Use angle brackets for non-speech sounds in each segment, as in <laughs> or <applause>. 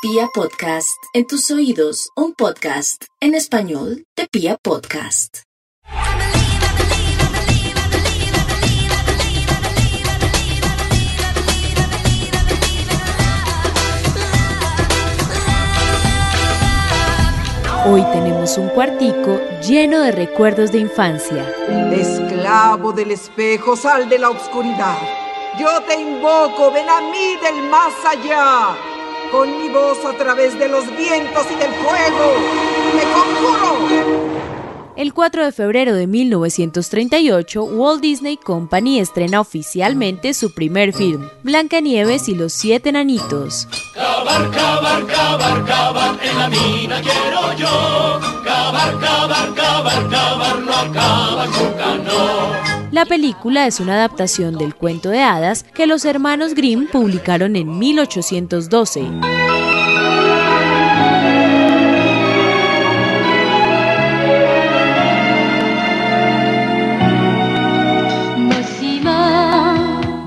Pia Podcast, en tus oídos, un podcast en español de Pia Podcast. Hoy tenemos un cuartico lleno de recuerdos de infancia. Esclavo del espejo, sal de la oscuridad. Yo te invoco, ven a mí del más allá. Con mi voz a través de los vientos y del fuego, me conjuro. El 4 de febrero de 1938, Walt Disney Company estrena oficialmente su primer film, Blancanieves y los siete enanitos. Cabar, cabar, cabar, cabar, en la mina quiero yo. Cabar, cabar, cabar, cabar, no acaba nunca, no. La película es una adaptación del cuento de hadas que los hermanos Grimm publicaron en 1812.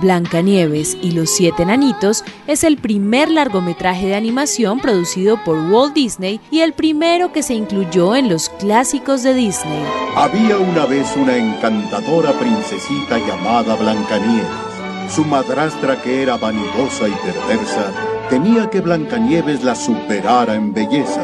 Blancanieves y los siete enanitos es el primer largometraje de animación producido por Walt Disney y el primero que se incluyó en los clásicos de Disney. Había una vez una encantadora princesita llamada Blancanieves. Su madrastra, que era vanidosa y perversa, temía que Blancanieves la superara en belleza,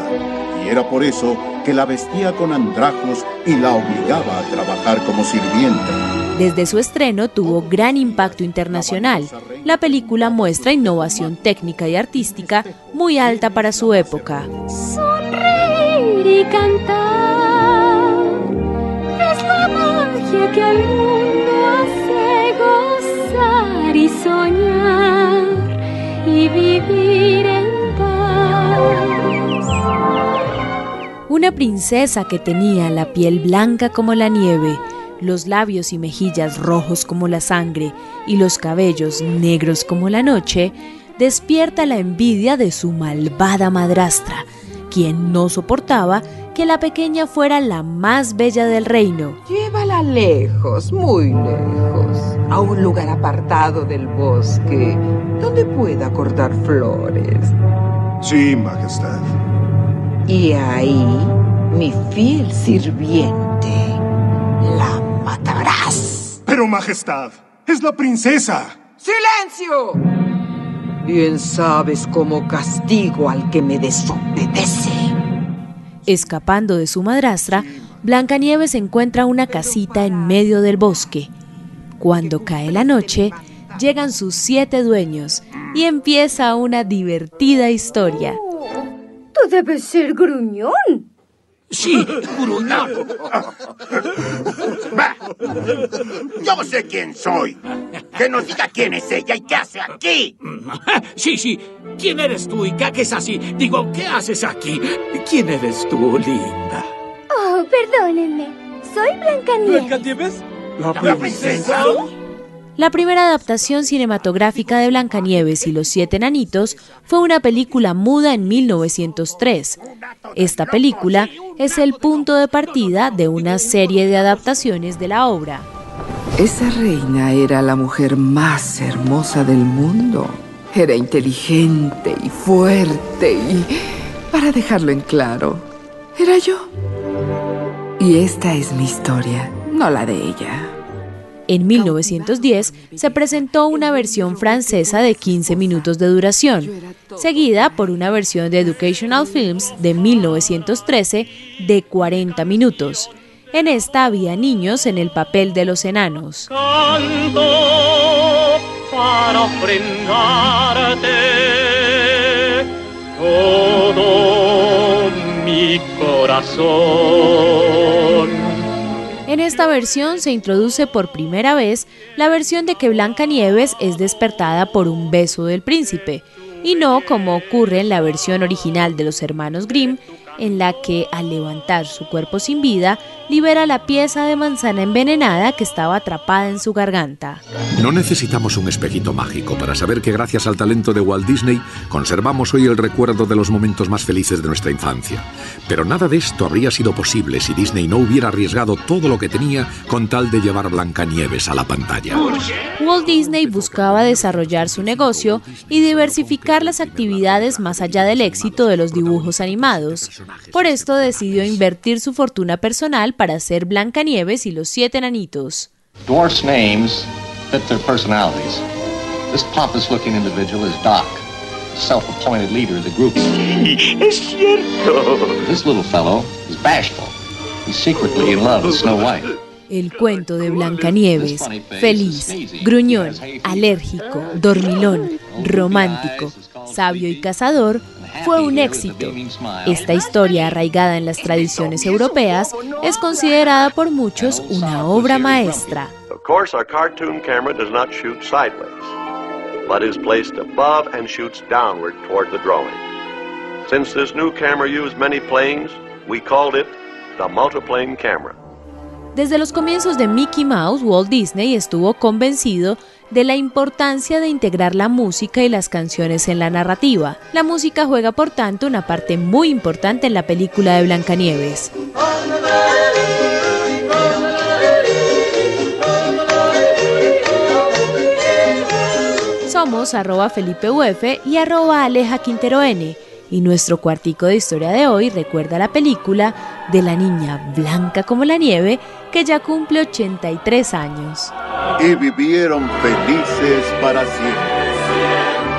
y era por eso que la vestía con andrajos y la obligaba a trabajar como sirvienta. Desde su estreno tuvo gran impacto internacional. La película muestra innovación técnica y artística muy alta para su época. Sonreír y cantar es la magia que al mundo hace gozar y soñar y vivir en paz. Una princesa que tenía la piel blanca como la nieve los labios y mejillas rojos como la sangre y los cabellos negros como la noche, despierta la envidia de su malvada madrastra, quien no soportaba que la pequeña fuera la más bella del reino. Llévala lejos, muy lejos, a un lugar apartado del bosque, donde pueda cortar flores. Sí, Majestad. Y ahí, mi fiel sirviente, Majestad, es la princesa. ¡Silencio! Bien sabes cómo castigo al que me desobedece. Escapando de su madrastra, Blancanieves encuentra una casita en medio del bosque. Cuando cae la noche, llegan sus siete dueños y empieza una divertida historia. Tú debes ser gruñón. Sí, gruñón. Yo sé quién soy. Que nos diga quién es ella y qué hace aquí. <laughs> Sí, sí. ¿Quién eres tú y qué haces así? Digo, ¿qué haces aquí? ¿Quién eres tú, linda? Oh, perdónenme. Soy Blancanieves. ¿Blancanieves? ¿La princesa? La primera adaptación cinematográfica de Blancanieves y los siete enanitos fue una película muda en 1903. Esta película es el punto de partida de una serie de adaptaciones de la obra. Esa reina era la mujer más hermosa del mundo. Era inteligente y fuerte y, para dejarlo en claro, era yo. Y esta es mi historia, no la de ella. En 1910 se presentó una versión francesa de 15 minutos de duración, seguida por una versión de Educational Films de 1913 de 40 minutos. En esta había niños en el papel de los enanos. En esta versión se introduce por primera vez la versión de que Blanca Nieves es despertada por un beso del príncipe, y no como ocurre en la versión original de los hermanos Grimm, en la que al levantar su cuerpo sin vida libera la pieza de manzana envenenada que estaba atrapada en su garganta. No necesitamos un espejito mágico para saber que gracias al talento de Walt Disney conservamos hoy el recuerdo de los momentos más felices de nuestra infancia. Pero nada de esto habría sido posible si Disney no hubiera arriesgado todo lo que tenía con tal de llevar Blancanieves a la pantalla. Walt Disney buscaba desarrollar su negocio y diversificar las actividades más allá del éxito de los dibujos animados. Por esto decidió invertir su fortuna personal para hacer Blancanieves y los siete enanitos. Dwarfs' names fit their personalities. This pompous-looking individual is Doc, self-appointed leader of the group. Es cierto. This little fellow is bashful. He's secretly in love with Snow White. El cuento de Blancanieves, feliz, gruñón, alérgico, dormilón, romántico, sabio y cazador, fue un éxito. Esta historia, arraigada en las tradiciones europeas, es considerada por muchos una obra maestra. Of course, our cartoon camera does not shoot sideways, but is placed above and shoots downward toward the drawing. Since this new camera used many planes, we called it the multiplane camera. Desde los comienzos de Mickey Mouse, Walt Disney estuvo convencido de la importancia de integrar la música y las canciones en la narrativa. La música juega, por tanto, una parte muy importante en la película de Blancanieves. Somos arroba Felipe Uf y arroba Aleja Quintero N. Y nuestro cuartico de historia de hoy recuerda la película de la niña blanca como la nieve que ya cumple 83 años y vivieron felices para siempre.